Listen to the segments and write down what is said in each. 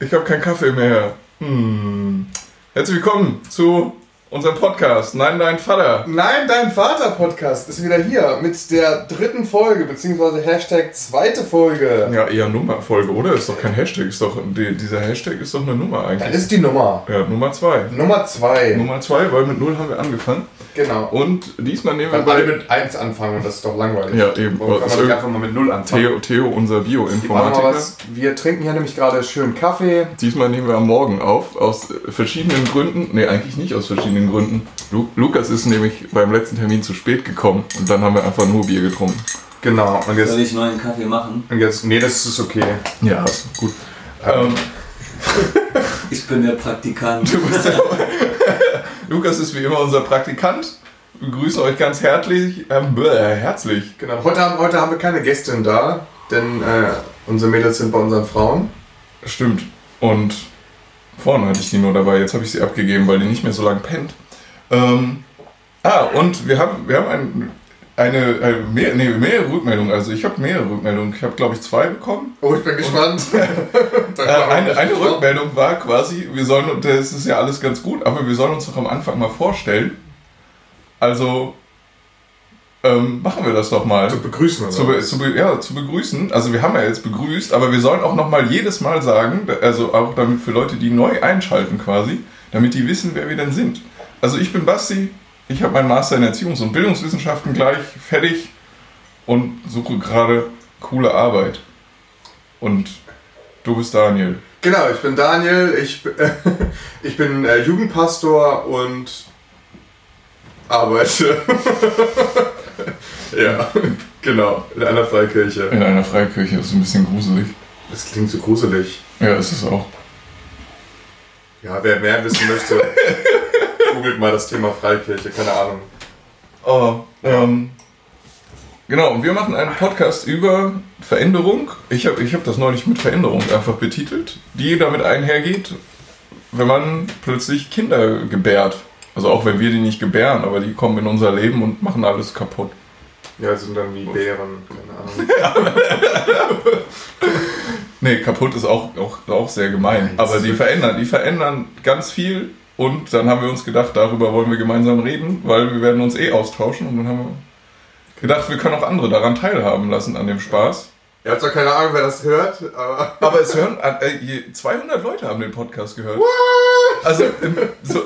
Ich habe keinen Kaffee mehr. Hm. Herzlich willkommen zu unserem Podcast. Nein, dein Vater. Nein, dein Vater-Podcast ist wieder hier mit der dritten Folge, beziehungsweise Hashtag zweite Folge. Ja, eher Nummerfolge, oder? Ist doch kein Hashtag. Ist doch, die, dieser Hashtag ist doch eine Nummer eigentlich. Das ist die Nummer. Ja, Nummer zwei. Nummer zwei. Nummer zwei, weil mit null haben wir angefangen. Genau. Und diesmal nehmen wir Weil alle mit 1 anfangen und das ist doch langweilig. Ja, eben. Warum kann Also man nicht einfach mal mit 0 anfangen? Theo, Theo, unser Bioinformatiker. was. Wir trinken hier nämlich gerade schön Kaffee. Diesmal nehmen wir am Morgen auf, aus verschiedenen Gründen. Nee, eigentlich nicht aus verschiedenen Gründen. Lu Lukas ist nämlich beim letzten Termin zu spät gekommen und dann haben wir einfach nur Bier getrunken. Genau. Und Soll jetzt, ich neuen Kaffee machen? und jetzt nee, das ist okay. Ja, ist gut. Ähm, Ich bin der Praktikant. Lukas ist wie immer unser Praktikant. Wir grüßen euch ganz herzlich. Ähm, bäh, herzlich. Genau. Heute haben, heute haben wir keine Gästin da, denn äh, unsere Mädels sind bei unseren Frauen. Stimmt. Und vorne hatte ich die nur dabei. Jetzt habe ich sie abgegeben, weil die nicht mehr so lange pennt. Ähm, ah, und wir haben, wir haben ein, eine, eine mehr, nee, mehrere Rückmeldungen. Also ich habe mehrere Rückmeldungen. Ich habe, glaube ich, zwei bekommen. Oh, ich bin gespannt. Äh, eine, eine Rückmeldung war quasi, wir sollen, das ist ja alles ganz gut, aber wir sollen uns doch am Anfang mal vorstellen. Also ähm, machen wir das doch mal. Zu begrüßen oder Zu, be, zu, be, ja, zu begrüßen. Also wir haben ja jetzt begrüßt, aber wir sollen auch noch mal jedes Mal sagen, also auch damit für Leute, die neu einschalten quasi, damit die wissen, wer wir denn sind. Also ich bin Basti, ich habe meinen Master in Erziehungs- und Bildungswissenschaften gleich fertig und suche gerade coole Arbeit. Und du bist Daniel. Genau, ich bin Daniel, ich, b- ich bin äh, Jugendpastor und arbeite. ja, genau, in einer Freikirche. In einer Freikirche, das ist ein bisschen gruselig. Das klingt so gruselig. Ja, ist es auch. Ja, wer mehr wissen möchte, googelt mal das Thema Freikirche, keine Ahnung. Oh, ähm, genau, und wir machen einen Podcast über Veränderung. Ich habe ich hab das neulich mit Veränderung einfach betitelt, die damit einhergeht, wenn man plötzlich Kinder gebärt. Also auch wenn wir die nicht gebären, aber die kommen in unser Leben und machen alles kaputt. Ja, sind dann wie Bären, keine Ahnung. Nee, kaputt ist auch, auch, auch sehr gemein. Das Aber die verändern, die verändern ganz viel. Und dann haben wir uns gedacht, darüber wollen wir gemeinsam reden, weil wir werden uns eh austauschen. Und dann haben wir gedacht, wir können auch andere daran teilhaben lassen an dem Spaß. Ihr habt zwar keine Ahnung, wer das hört, aber. Aber es hören, äh, je- 200 Leute haben den Podcast gehört. Also ähm, so,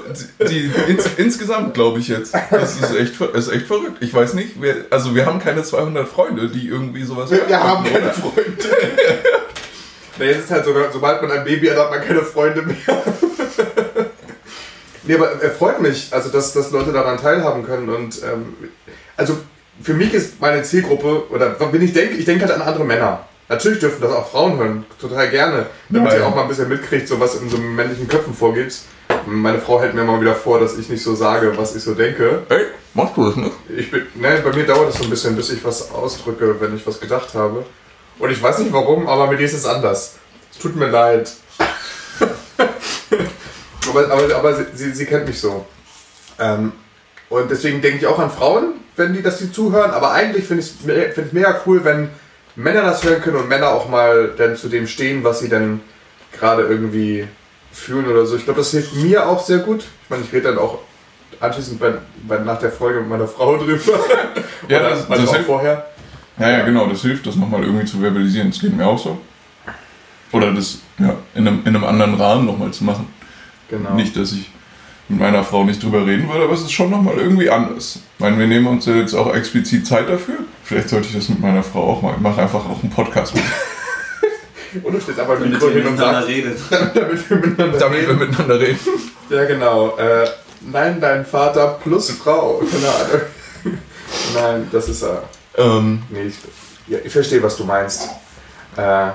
die, ins, insgesamt glaube ich jetzt. Das ist echt, ist echt verrückt. Ich weiß nicht, wir, also wir haben keine 200 Freunde, die irgendwie sowas Wir, wir haben keine oder? Freunde. nee, es ist halt sogar, sobald man ein Baby hat, hat man keine Freunde mehr. nee, aber er freut mich, also dass, dass Leute daran teilhaben können und ähm, also für mich ist meine Zielgruppe, oder wenn ich denke, ich denke halt an andere Männer. Natürlich dürfen das auch Frauen hören, total gerne, damit Ja, ihr ja. auch mal ein bisschen mitkriegt, so was in so männlichen Köpfen vorgeht. Meine Frau hält mir mal wieder vor, dass ich nicht so sage, was ich so denke. Ey, machst du das nicht? Ich bin, ne, bei mir dauert es so ein bisschen, bis ich was ausdrücke, wenn ich was gedacht habe. Und ich weiß nicht warum, aber mit dir ist es anders. Es tut mir leid. aber aber, aber sie, sie, sie kennt mich so. Ähm, und deswegen denke ich auch an Frauen, wenn die das die zuhören. Aber eigentlich finde ich es find mega cool, wenn Männer das hören können und Männer auch mal dann zu dem stehen, was sie dann gerade irgendwie fühlen oder so. Ich glaube, das hilft mir auch sehr gut. Ich meine, ich rede dann auch anschließend bei, bei, nach der Folge mit meiner Frau drüber. Ja, Oder das- manchmal das auch hilft. vorher. Ja, ja, genau, das hilft, das nochmal irgendwie zu verbalisieren. Das geht mir auch so. Oder das ja, in, einem, in einem anderen Rahmen nochmal zu machen. Genau. Nicht, dass ich mit meiner Frau nicht drüber reden würde, aber es ist schon nochmal irgendwie anders. Ich meine, wir nehmen uns ja jetzt auch explizit Zeit dafür. Vielleicht sollte ich das mit meiner Frau auch mal. Ich mache einfach auch einen Podcast mit. Und du stehst einfach Damit Mikro hin und miteinander sagst, redet. damit wir miteinander damit wir reden. miteinander reden. Ja, genau. Äh, nein, dein Vater plus Frau. Keine Ahnung. Nein, das ist er. Ähm, Nee, ich, ja, ich verstehe, was du meinst. Äh,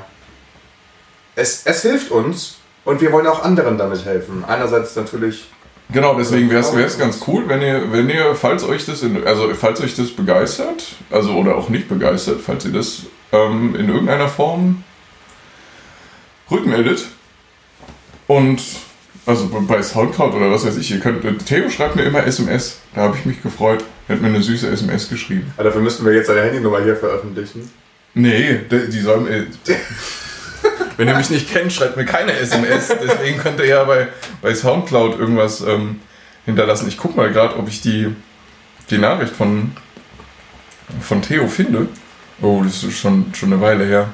es, es hilft uns und wir wollen auch anderen damit helfen. Einerseits natürlich. Genau, deswegen wäre es ganz cool, wenn ihr, wenn ihr, falls euch das, in, also falls euch das begeistert, also oder auch nicht begeistert, falls ihr das ähm, in irgendeiner Form rückmeldet und also bei Soundcloud oder was weiß ich, ihr könnt, Theo schreibt mir immer SMS, da habe ich mich gefreut, er hat mir eine süße SMS geschrieben. Aber dafür müssten wir jetzt seine Handynummer hier veröffentlichen. Nee, die, die sollen, äh, Wenn ihr mich nicht kennt, schreibt mir keine SMS. Deswegen könnt ihr ja bei, bei Soundcloud irgendwas ähm, hinterlassen. Ich guck mal gerade, ob ich die, die Nachricht von, von Theo finde. Oh, das ist schon, schon eine Weile her.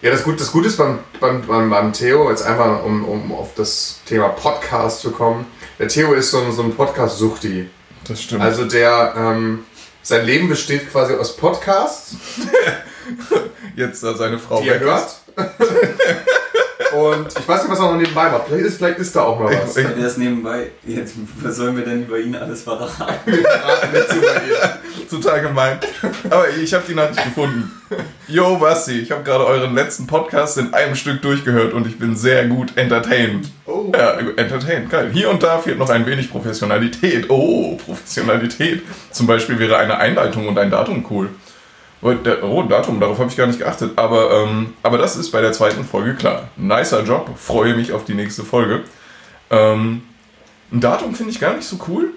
Ja, das, Gut, das Gute ist beim, beim, beim, beim Theo, jetzt einfach um, um auf das Thema Podcast zu kommen. Der Theo ist so, ein- so ein Podcast-Suchti. Das stimmt. Also der, ähm, sein Leben besteht quasi aus Podcasts, Jetzt da seine Frau die er weg hört. Und ich weiß nicht, was er noch nebenbei macht. Vielleicht ist, vielleicht ist da auch mal was. Ich- Der ist nebenbei. Jetzt, was sollen wir denn über ihn alles verraten? Total gemein. Aber ich habe die Nachricht gefunden. Yo, Basti, ich habe gerade euren letzten Podcast in einem Stück durchgehört und ich bin sehr gut entertained. Oh. Ja, entertained, geil. Hier und da fehlt noch ein wenig Professionalität. Oh, Professionalität. Zum Beispiel wäre eine Einleitung und ein Datum cool. Oh, Datum, darauf habe ich gar nicht geachtet. Aber, ähm, aber das ist bei der zweiten Folge klar. Nicer Job, freue mich auf die nächste Folge. Ähm, ein Datum finde ich gar nicht so cool.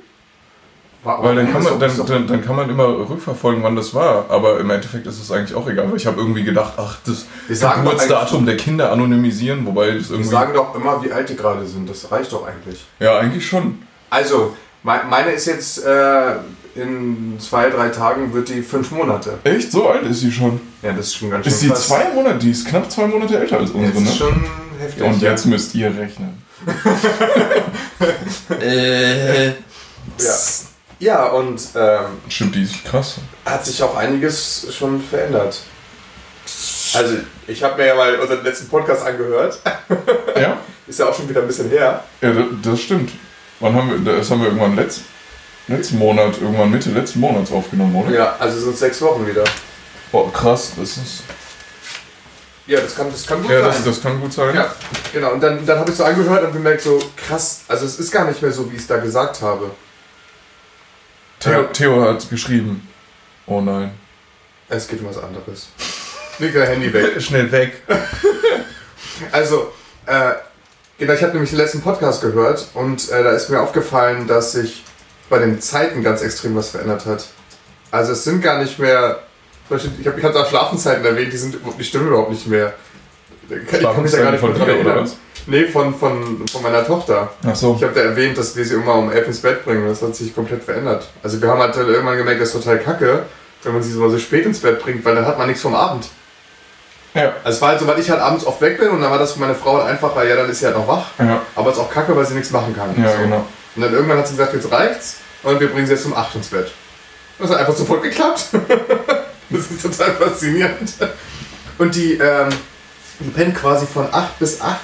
Weil dann kann, man, dann, dann, dann kann man immer rückverfolgen, wann das war. Aber im Endeffekt ist es eigentlich auch egal. Weil ich habe irgendwie gedacht, ach, das Wir Geburtsdatum der Kinder anonymisieren, wobei das irgendwie. sagen doch immer, wie alt die gerade sind. Das reicht doch eigentlich. ja, eigentlich schon. Also, me- meine ist jetzt äh, in zwei, drei Tagen wird die fünf Monate. Echt? So alt ist sie schon. Ja, das ist schon ganz schön Ist sie krass. zwei Monate? Die ist knapp zwei Monate älter als Das unsere, ist ne? schon heftig. Und jetzt müsst ihr rechnen. äh, Ja, ja und ähm, Stimmt, die ist krass. hat sich auch einiges schon verändert. Also, ich habe mir ja mal unseren letzten Podcast angehört. Ja? Ist ja auch schon wieder ein bisschen her. Ja, das, das stimmt. Wann haben wir, das haben wir irgendwann letzt, letzten Monat, irgendwann Mitte letzten Monats aufgenommen, oder? Ja, also sind sechs Wochen wieder. Boah, krass, das ist. Ja, das kann, das kann gut Ja, sein. das, das kann gut sein. Ja, genau. Und dann, dann habe ich so angehört und gemerkt, so krass, also es ist gar nicht mehr so, wie ich es da gesagt habe. Theo, Ja. Theo hat geschrieben. Oh nein. Es geht um was anderes. Leg dein Handy weg. Schnell weg. Also, äh, genau, ich habe nämlich den letzten Podcast gehört und äh, da ist mir aufgefallen, dass sich bei den Zeiten ganz extrem was verändert hat. Also es sind gar nicht mehr, ich habe ich hab da Schlafenszeiten erwähnt, die, sind, die stimmen überhaupt nicht mehr. Ich kann mich da gar nicht von dir, oder was? Nee, von, von, von meiner Tochter. Ach so. Ich habe da erwähnt, dass wir sie immer um elf ins Bett bringen. Das hat sich komplett verändert. Also wir haben halt irgendwann gemerkt, das ist total kacke, wenn man sie so so spät ins Bett bringt, weil dann hat man nichts vom Abend. Ja. Also es war halt so, weil ich halt abends oft weg bin und dann war das für meine Frau halt einfacher, ja, dann ist sie halt noch wach. Ja, Aber es ist auch kacke, weil sie nichts machen kann. ja so. genau. Und dann irgendwann hat sie gesagt, jetzt reicht's und wir bringen sie jetzt um 8 ins Bett. Das hat einfach sofort geklappt. das ist total faszinierend. Und die, ähm, die pennt quasi von 8 bis 8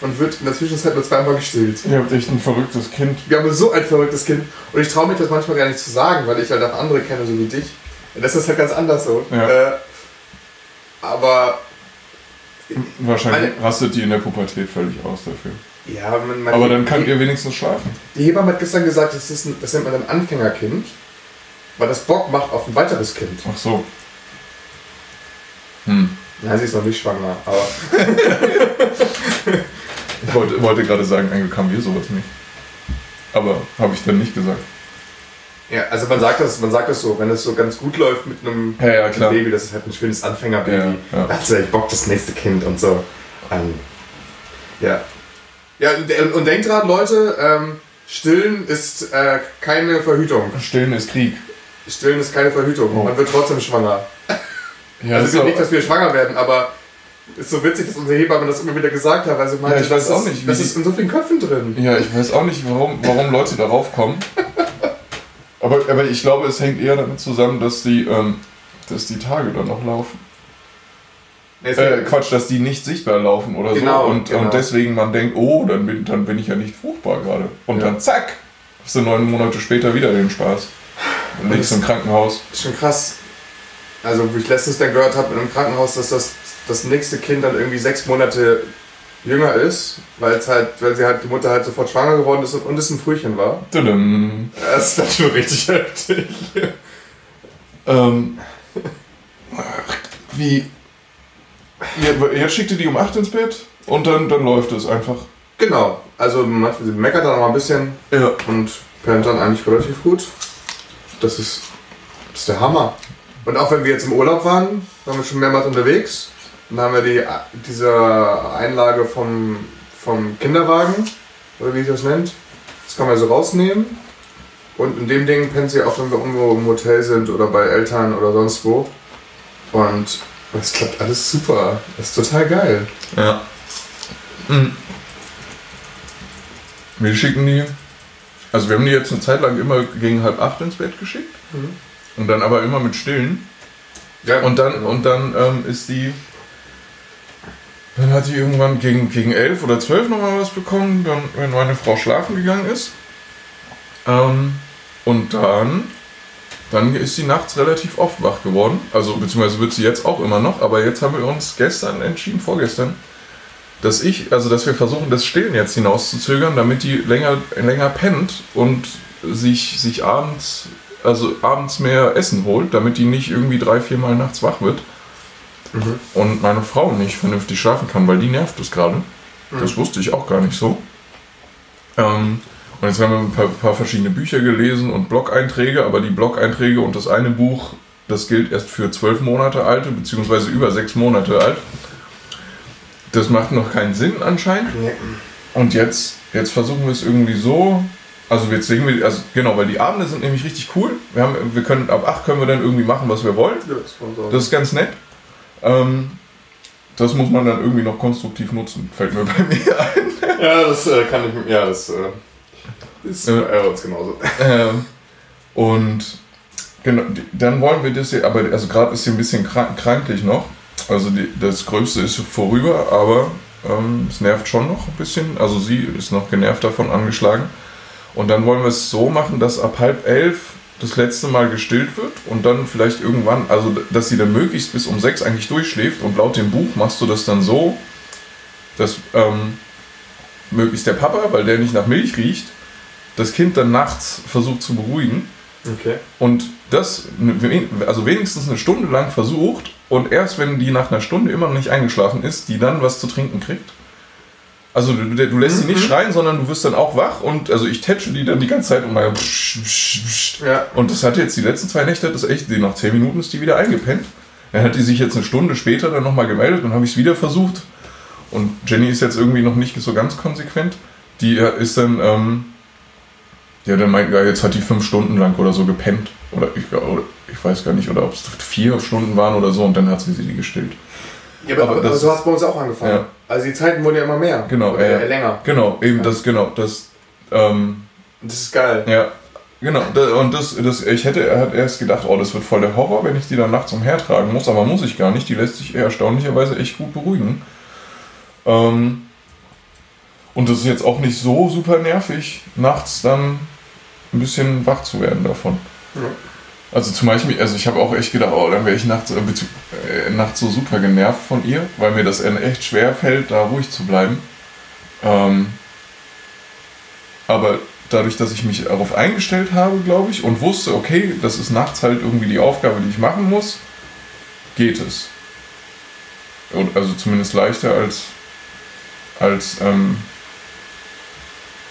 und wird in der Zwischenzeit nur zweimal gestillt. Ihr habt echt ein verrücktes Kind. Wir haben so ein verrücktes Kind. Und ich traue mich das manchmal gar nicht zu sagen, weil ich halt auch andere kenne, so wie dich. Das ist halt ganz anders so. Ja. Äh, aber Wahrscheinlich rastet die in der Pubertät völlig aus dafür. Ja, man, man Aber dann könnt ihr wenigstens schlafen. Die Hebamme hat gestern gesagt, das, ist ein, das nennt man ein Anfängerkind, weil das Bock macht auf ein weiteres Kind. Ach so. Hm. Nein, sie ist noch nicht schwanger, aber Ich wollte, wollte gerade sagen, eigentlich haben wir sowas nicht. Aber habe ich dann nicht gesagt. ja, also man sagt das, man sagt das so, wenn es so ganz gut läuft mit einem Ja, ja, klar. Baby, das ist halt ein schönes Anfängerbaby. Ja, ja. Da hat sie echt Bock, das nächste Kind und so. Ähm, ja. Ja, und, und denkt dran, Leute, ähm, Stillen ist äh, keine Verhütung. Stillen ist Krieg. Stillen ist keine Verhütung. Oh. Man wird trotzdem schwanger. Ja, also auch- nicht, dass wir schwanger werden, aber ist so witzig, dass unsere Hebamme das immer wieder gesagt hat, weil sie meinte, ich weiß das auch nicht, wie das ist in so vielen Köpfen drin. Ja, ich weiß auch nicht, warum, warum Leute darauf kommen. Aber, aber ich glaube, es hängt eher damit zusammen, dass die, ähm, dass die Tage dann noch laufen. Äh, Quatsch, dass die nicht sichtbar laufen oder Genau, so. Und, genau. und deswegen man denkt, oh, dann bin, dann bin ich ja nicht fruchtbar gerade. Und Ja. dann zack, hast du neun Monate später wieder den Spaß. Und liegst im Krankenhaus. ist schon krass. Also, wo ich letztens dann gehört habe in einem Krankenhaus, dass das, das nächste Kind dann irgendwie sechs Monate jünger ist, weil es halt, weil sie halt die Mutter halt sofort schwanger geworden ist und, und es ein Frühchen war. Tudum. Das ist dann schon richtig heftig. Ähm, wie. Ihr, jetzt schickt ihr die um 8 ins Bett und dann, dann läuft es einfach. Genau. Also manchmal sie meckert dann noch mal ein bisschen Ja. und pennt dann eigentlich relativ gut. Das ist, das ist der Hammer. Und auch wenn wir jetzt im Urlaub waren, waren wir schon mehrmals unterwegs. Dann haben wir die, diese Einlage vom, vom Kinderwagen, oder wie sich das nennt. Das kann man so rausnehmen. Und in dem Ding pennt sie auch, wenn wir irgendwo im Hotel sind oder bei Eltern oder sonst wo. Und es klappt alles super. Das ist total geil. Ja. Mhm. Wir schicken die. Also wir haben die jetzt eine Zeit lang immer gegen halb acht ins Bett geschickt. Und dann aber immer mit Stillen. Ja, Und dann, genau. und dann ähm, ist die. Dann hat die irgendwann gegen, gegen elf oder zwölf nochmal was bekommen, dann, wenn meine Frau schlafen gegangen ist. Ähm, und dann, dann ist sie nachts relativ oft wach geworden. Also, beziehungsweise wird sie jetzt auch immer noch, aber jetzt haben wir uns gestern entschieden, vorgestern, dass ich, also dass wir versuchen, das Stillen jetzt hinauszuzögern, damit die länger, länger pennt und sich, sich abends, also abends mehr Essen holt, damit die nicht irgendwie drei, vier Mal nachts wach wird. Und meine Frau nicht vernünftig schlafen kann, weil die nervt es gerade. Das wusste ich auch gar nicht so. Ähm, und jetzt haben wir ein paar, paar verschiedene Bücher gelesen und Blog-Einträge, aber die Blog-Einträge und das eine Buch, das gilt erst für zwölf Monate alte, beziehungsweise über sechs Monate alt. Das macht noch keinen Sinn anscheinend. Nee. Und jetzt, jetzt versuchen wir es irgendwie so. Also jetzt legen wir, also genau, weil die Abende sind nämlich richtig cool. Wir, haben, wir können ab 8 können wir dann irgendwie machen, was wir wollen. Das ist ganz nett. Ähm, das muss man dann irgendwie noch konstruktiv nutzen, fällt mir bei mir ein. Ja, das äh, kann ich. Ja, das äh, ist Ja. bei uns genauso. Ähm, und genau, dann wollen wir das hier, aber also gerade ist sie ein bisschen krank, kranklich noch. Also die, das Gröbste ist vorüber, aber ähm, es nervt schon noch ein bisschen. Also sie ist noch genervt davon angeschlagen. Und dann wollen wir es so machen, dass ab halb elf das letzte Mal gestillt wird und dann vielleicht irgendwann, also dass sie dann möglichst bis um sechs eigentlich durchschläft und laut dem Buch machst du das dann so, dass ähm, möglichst der Papa, weil der nicht nach Milch riecht, das Kind dann nachts versucht zu beruhigen Okay. und das also wenigstens eine Stunde lang versucht und erst wenn die nach einer Stunde immer noch nicht eingeschlafen ist, die dann was zu trinken kriegt. Also du, du lässt sie nicht schreien, sondern du wirst dann auch wach und also ich tätsche die dann die ganze Zeit und mal Ja. und das hat jetzt die letzten zwei Nächte, das echt, die nach zehn Minuten ist die wieder eingepennt. Dann hat die sich jetzt eine Stunde später dann nochmal gemeldet und habe ich es wieder versucht. Und Jenny ist jetzt irgendwie noch nicht so ganz konsequent. Die äh, ist dann, ähm, ja, dann meint, ja, jetzt hat die fünf Stunden lang oder so gepennt. Oder ich, oder ich weiß gar nicht, oder ob es vier Stunden waren oder so und dann hat sie sie gestillt. Ja, aber, Aber aber, das- so hat es bei uns auch angefangen. Ja. Also die Zeiten wurden ja immer mehr. Genau, äh, äh, länger. Genau, eben Ja. das, genau, das, ähm, Das ist geil. Ja, genau. Und das, das, ich hätte er hat erst gedacht, oh, das wird voll der Horror, wenn ich die dann nachts umhertragen muss, aber muss ich gar nicht. Die lässt sich erstaunlicherweise echt gut beruhigen. Ähm, und das ist jetzt auch nicht so super nervig, nachts dann ein bisschen wach zu werden davon. Ja. Also zum Beispiel, also ich habe auch echt gedacht, oh, dann wäre ich nachts, äh, äh, nachts so super genervt von ihr, weil mir das echt schwer fällt, da ruhig zu bleiben. Ähm, aber dadurch, dass ich mich darauf eingestellt habe, glaube ich, und wusste, okay, das ist nachts halt irgendwie die Aufgabe, die ich machen muss, geht es. Und also zumindest leichter als, als ähm,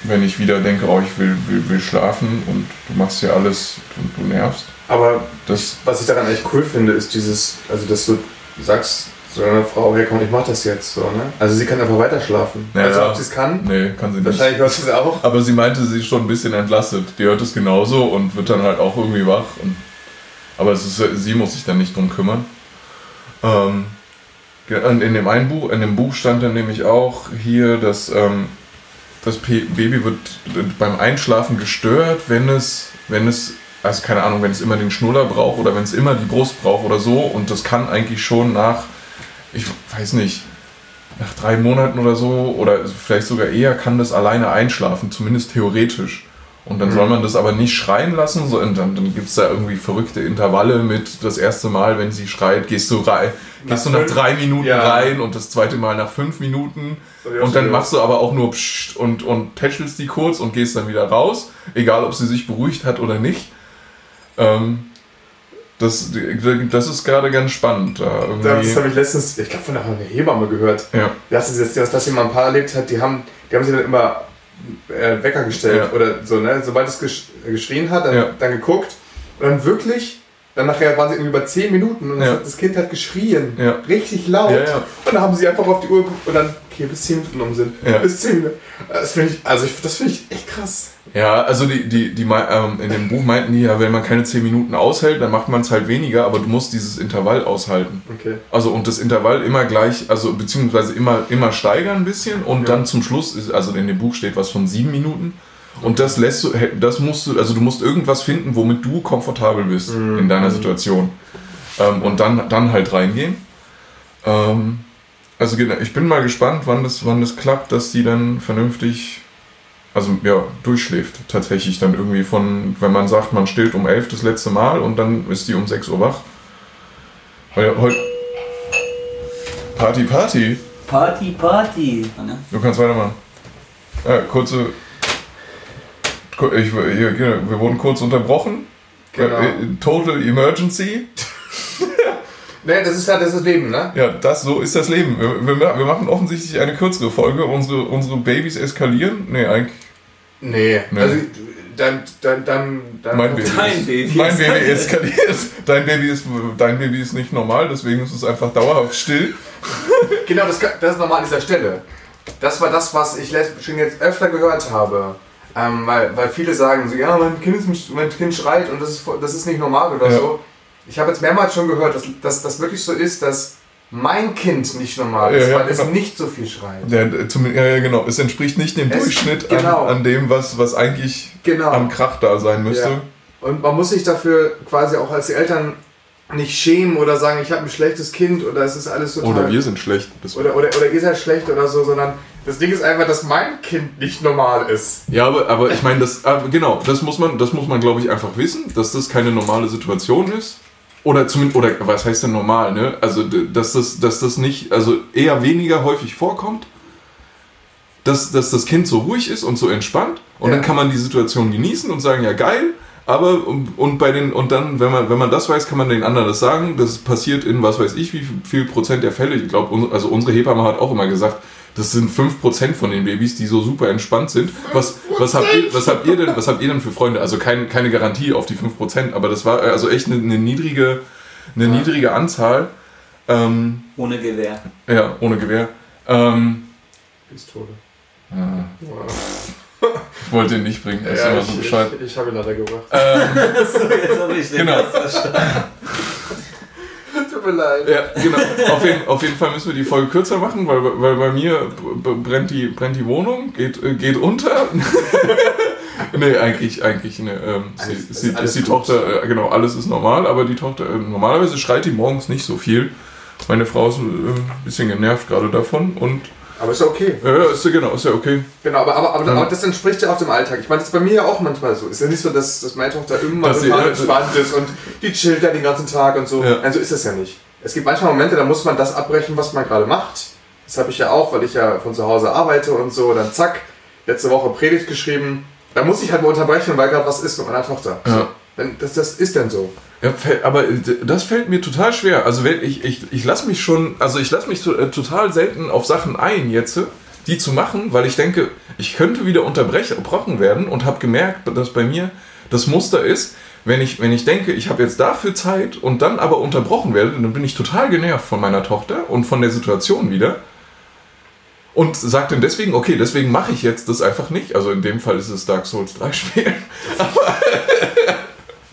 wenn ich wieder denke, oh, ich will, will, will schlafen und du machst ja alles und du nervst. Aber Das, was ich daran echt cool finde, ist dieses, also dass du sagst zu einer Frau, hey komm, ich mach das jetzt so, ne? Also sie kann einfach weiter schlafen. Ja, also ob sie es kann, nee, kann sie nicht. wahrscheinlich hört sie es auch. Aber sie meinte, sie ist schon ein bisschen entlastet. Die hört es genauso und wird dann halt auch irgendwie wach. Und, aber es ist, sie muss sich dann nicht drum kümmern. Ähm, in dem einen Buch, in dem Buch stand dann nämlich auch hier, dass ähm, das Baby wird beim Einschlafen gestört, wenn es, wenn es, also keine Ahnung, wenn es immer den Schnuller braucht oder wenn es immer die Brust braucht oder so. Und das kann eigentlich schon nach, ich weiß nicht, nach drei Monaten oder so oder vielleicht sogar eher kann das alleine einschlafen, zumindest theoretisch. Und dann soll man das aber nicht schreien lassen, so, und dann, dann gibt es da irgendwie verrückte Intervalle mit das erste Mal, wenn sie schreit, gehst du rein, gehst du Nach nach drei Minuten Ja. rein und das zweite Mal nach fünf Minuten. Und dann machst du aber auch nur Psst und, und tätschelst die kurz und gehst dann wieder raus, egal ob sie sich beruhigt hat oder nicht. Ähm, das, das ist gerade ganz spannend. Da. Das habe ich letztens, ich glaube von einer Hebamme gehört. ja. Das ist jetzt, dass jemand ein Paar erlebt hat, die haben, die haben sich dann immer äh, Wecker gestellt Ja. oder so, ne? Sobald es gesch geschrien hat, dann, Ja. dann geguckt und dann wirklich Dann nachher waren sie irgendwie über 10 Minuten und Ja. das Kind hat geschrien. Ja. Richtig laut. Ja. Und dann haben sie einfach auf die Uhr geguckt und dann, okay, bis 10 Minuten um sind. Ja. Bis 10 Minuten. Das finde ich, also ich, das finde ich echt krass. Ja, also die, die, die ähm, in dem Buch meinten die ja, wenn man keine 10 Minuten aushält, dann macht man es halt weniger, aber du musst dieses Intervall aushalten. Okay. Also und das Intervall immer gleich, also beziehungsweise immer, immer steigern ein bisschen und Ja. dann zum Schluss ist, also in dem Buch steht was von sieben Minuten. Und das lässt du, das musst du, also du musst irgendwas finden, womit du komfortabel bist Mhm. in deiner Situation. Ähm, und dann, dann halt reingehen. Ähm, also genau, ich bin mal gespannt, wann das, wann das klappt, dass die dann vernünftig, also ja, durchschläft. Tatsächlich dann irgendwie von, wenn man sagt, man stillt um elf das letzte Mal und dann ist die um 6 Uhr wach. Weil heute. Party, Party. Party, Party. Du kannst weitermachen. Ja, kurze. Ku- Ich, genau, wir wurden kurz unterbrochen. Genau. Äh, Total Emergency. Nee, das ist ja das ist Leben, ne? Ja, das so ist das Leben. Wir, wir, wir machen offensichtlich eine kürzere Folge. Unsere, unsere Babys eskalieren. Nee, eigentlich. Nee. Nee. Also dann, dann, dann, dann Mein Baby. Dein ist, Baby Mein Baby eskaliert. eskaliert. Dein Baby ist, dein Baby ist nicht normal, deswegen ist es einfach dauerhaft still. Genau, das, das ist nochmal an dieser Stelle. Das war das, was ich schon jetzt öfter gehört habe. Ähm, weil, weil viele sagen so, ja, mein Kind, ist, mein kind schreit und das ist, voll- das ist nicht normal oder Ja. so. Ich habe jetzt mehrmals schon gehört, dass, dass das wirklich so ist, dass mein Kind nicht normal Ja, ist, ja, weil es genau. nicht so viel schreit. Äh, zum, ja, ja, genau. Es entspricht nicht dem Es- Durchschnitt genau. an, an dem, was, was eigentlich Genau. am Krach da sein müsste. Ja. Und man muss sich dafür quasi auch als Eltern nicht schämen oder sagen, ich habe ein schlechtes Kind oder es ist alles total... Oder wir sind schlecht. Oder, oder, oder ihr seid schlecht oder so, sondern das Ding ist einfach, dass mein Kind nicht normal ist. Ja, aber, aber ich meine, das, aber genau, das muss man, das muss man, glaube ich, einfach wissen, dass das keine normale Situation ist. Oder zumindest, oder was heißt denn normal, ne? Also, dass das, dass das nicht, also eher weniger häufig vorkommt, dass, dass das Kind so ruhig ist und so entspannt und Ja. dann kann man die Situation genießen und sagen, ja geil, aber und, bei den, und dann, wenn man, wenn man das weiß, kann man den anderen das sagen. Das passiert in was weiß ich, wie viel, viel Prozent der Fälle. Ich glaube, also unsere Hebamme hat auch immer gesagt, das sind 5% von den Babys, die so super entspannt sind. Was, was, habt ihr, was, habt ihr denn, was habt ihr denn für Freunde? Also kein, keine Garantie auf die 5%, aber das war also echt eine, eine niedrige, eine Ja. niedrige Anzahl. Ähm, Ohne Gewehr. ja, ohne Gewehr. Ähm, Pistole. ja, ich wollte ihn nicht bringen, ist Ja, immer so ich, bescheid. ich, ich habe ihn leider gebracht. Ähm, So, jetzt habe ich den Genau. Verstanden. Tut mir leid. Ja, genau. Auf jeden, auf jeden Fall müssen wir die Folge kürzer machen, weil, weil bei mir brennt die, brennt die Wohnung, geht, äh, geht unter. nee, eigentlich, eigentlich ne, ähm, sie, Alles- sie, ist alles ist die gut. Tochter, äh, genau, alles ist normal, aber die Tochter, äh, normalerweise schreit die morgens nicht so viel. Meine Frau ist äh, ein bisschen genervt gerade davon und Aber ist ja okay. ja, ist ja genau, ist ja okay. Genau, aber, aber, aber, Ja. aber das entspricht ja auch dem Alltag. Ich meine, das ist bei mir ja auch manchmal so. Ist ja nicht so, dass, dass meine Tochter immer Dass sie- total ja, entspannt ist und die chillt dann den ganzen Tag und so. Ja. Nein, so ist es ja nicht. Es gibt manchmal Momente, da muss man das abbrechen, was man gerade macht. Das habe ich ja auch, weil ich ja von zu Hause arbeite und so. Dann zack, letzte Woche Predigt geschrieben. Da muss ich halt mal unterbrechen, weil gerade was ist mit meiner Tochter. Ja. Dann, das, das ist dann so. Ja, aber äh, das fällt mir total schwer. Also ich, ich, ich lasse mich schon, also ich lasse mich äh, total selten auf Sachen ein jetzt, die zu machen, weil ich denke, ich könnte wieder unterbrochen werden und habe gemerkt, dass bei mir das Muster ist, wenn ich, wenn ich denke, ich habe jetzt dafür Zeit und dann aber unterbrochen werde, dann bin ich total genervt von meiner Tochter und von der Situation wieder. Und sage dann deswegen, okay, deswegen mache ich jetzt das einfach nicht. Also in dem Fall ist es Dark Souls 3 Spiel.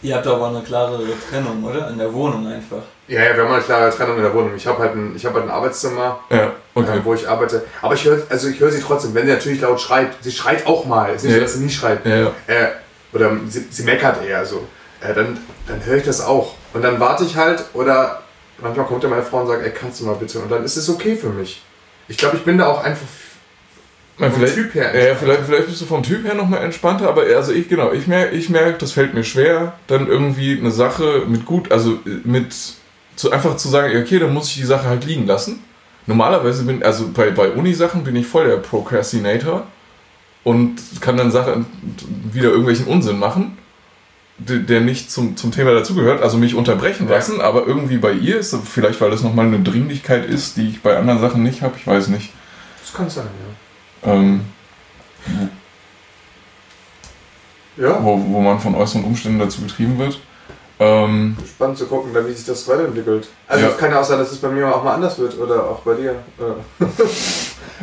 Ihr habt aber eine klarere Trennung, oder? In der Wohnung einfach. Ja, ja, wir haben eine klare Trennung in der Wohnung. Ich habe halt, ein, ich hab halt ein Arbeitszimmer. Ja, okay. äh, wo ich arbeite. Aber ich höre also ich höre sie trotzdem, wenn sie natürlich laut schreit. Sie schreit auch mal. Es ist nicht Ja. so, dass sie nie schreit. Ja, ja. Äh, oder sie, sie meckert eher so. Äh, dann dann höre ich das auch. Und dann warte ich halt oder manchmal kommt ja meine Frau und sagt, ey, kannst du mal bitte? Und dann ist es okay für mich. Ich glaube, ich bin da auch einfach Ja, vom vielleicht, Typ her. Ja, vielleicht, vielleicht bist du vom Typ her nochmal entspannter, aber also ich, genau, ich merke, ich merk, das fällt mir schwer, dann irgendwie eine Sache mit gut, also äh, mit, zu, einfach zu sagen, okay, dann muss ich die Sache halt liegen lassen. Normalerweise bin, also bei, bei Uni-Sachen bin ich voll der Procrastinator und kann dann Sachen wieder irgendwelchen Unsinn machen, der, nicht zum, zum Thema dazugehört, also mich unterbrechen Ja. lassen, aber irgendwie bei ihr ist, vielleicht weil das nochmal eine Dringlichkeit ist, die ich bei anderen Sachen nicht habe, ich weiß nicht. Das kann sein, ja. Ähm, Ja? wo, wo man von äußeren Umständen dazu getrieben wird. Ähm, Spannend zu gucken, wie sich das weiterentwickelt. Also Ja. es kann ja auch sein, dass es bei mir auch mal anders wird oder auch bei dir.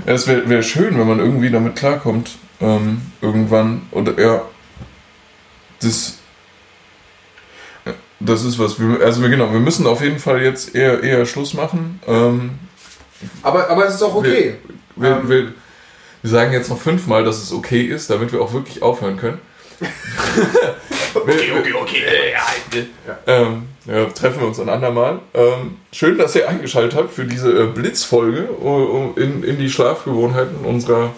Ja, es wäre wär schön, wenn man irgendwie damit klarkommt. Ähm, irgendwann. Oder ja. Das. Das ist was. Wir, also wir, genau, wir müssen auf jeden Fall jetzt eher, eher Schluss machen. Ähm, Aber, aber es ist auch okay. wir, Ähm. wir, wir sagen jetzt noch fünfmal, dass es okay ist, damit wir auch wirklich aufhören können. okay, okay, okay. Ja. Ähm, ja, treffen wir uns ein andermal. Ähm, schön, dass ihr eingeschaltet habt für diese äh, Blitzfolge uh, in, in die Schlafgewohnheiten unserer,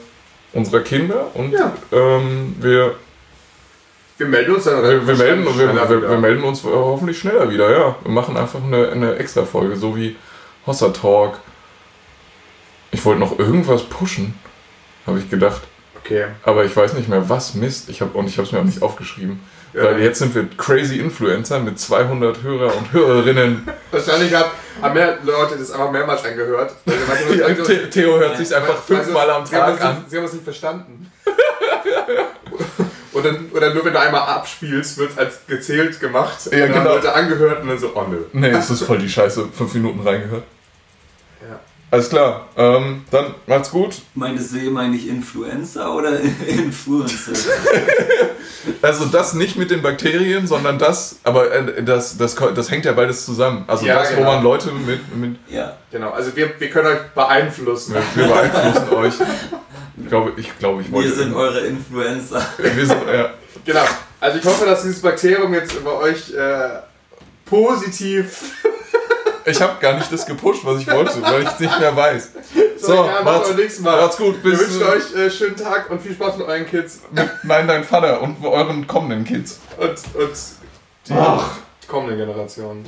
unserer Kinder. Und Ja. ähm, wir, Wir melden uns dann wir, wir, melden, wir, wir, wieder. wir melden uns hoffentlich schneller wieder. Ja, wir machen einfach eine, eine extra Folge, so wie Hossa Talk. Ich wollte noch irgendwas pushen, habe ich gedacht. Okay. Aber ich weiß nicht mehr, was Mist. Ich hab, und ich habe es mir auch nicht aufgeschrieben. Ja. Weil jetzt sind wir crazy Influencer mit 200 Hörer und Hörerinnen. Wahrscheinlich hat, haben mehr Leute das einfach mehrmals angehört. Also Ja, also- The- Theo hört sich einfach also- fünfmal am sie haben Tag es an. nicht- Sie haben es nicht verstanden. oder, oder nur wenn du einmal abspielst, wird es als gezählt gemacht. Ja, und dann genau. Leute angehört und dann so, oh nö. Nee, es ist voll die Scheiße. Fünf Minuten reingehört. Ja. Alles klar. Ähm, dann macht's gut. Meintest du eben eigentlich Influencer oder Influencer? Also das nicht mit den Bakterien, sondern das, aber äh, das, das, das hängt ja beides zusammen. Also Ja, das, wo genau. man Leute mit, mit ja. Genau, also wir, wir können euch beeinflussen. wir beeinflussen euch. Ich glaube, ich, glaube, ich wollte. Wir sind eure Influencer. wir sind, ja. Genau. Also ich hoffe, dass dieses Bakterium jetzt bei euch äh, positiv. Ich habe gar nicht das gepusht, was ich wollte, weil ich es nicht mehr weiß. So, ja, machen macht's, wir beim nächsten Mal. macht's gut. Wir Bis wünschen euch äh, schönen Tag und viel Spaß mit euren Kids mit Nein, dein Vater und euren kommenden Kids. und, und die Ach. kommenden Generationen.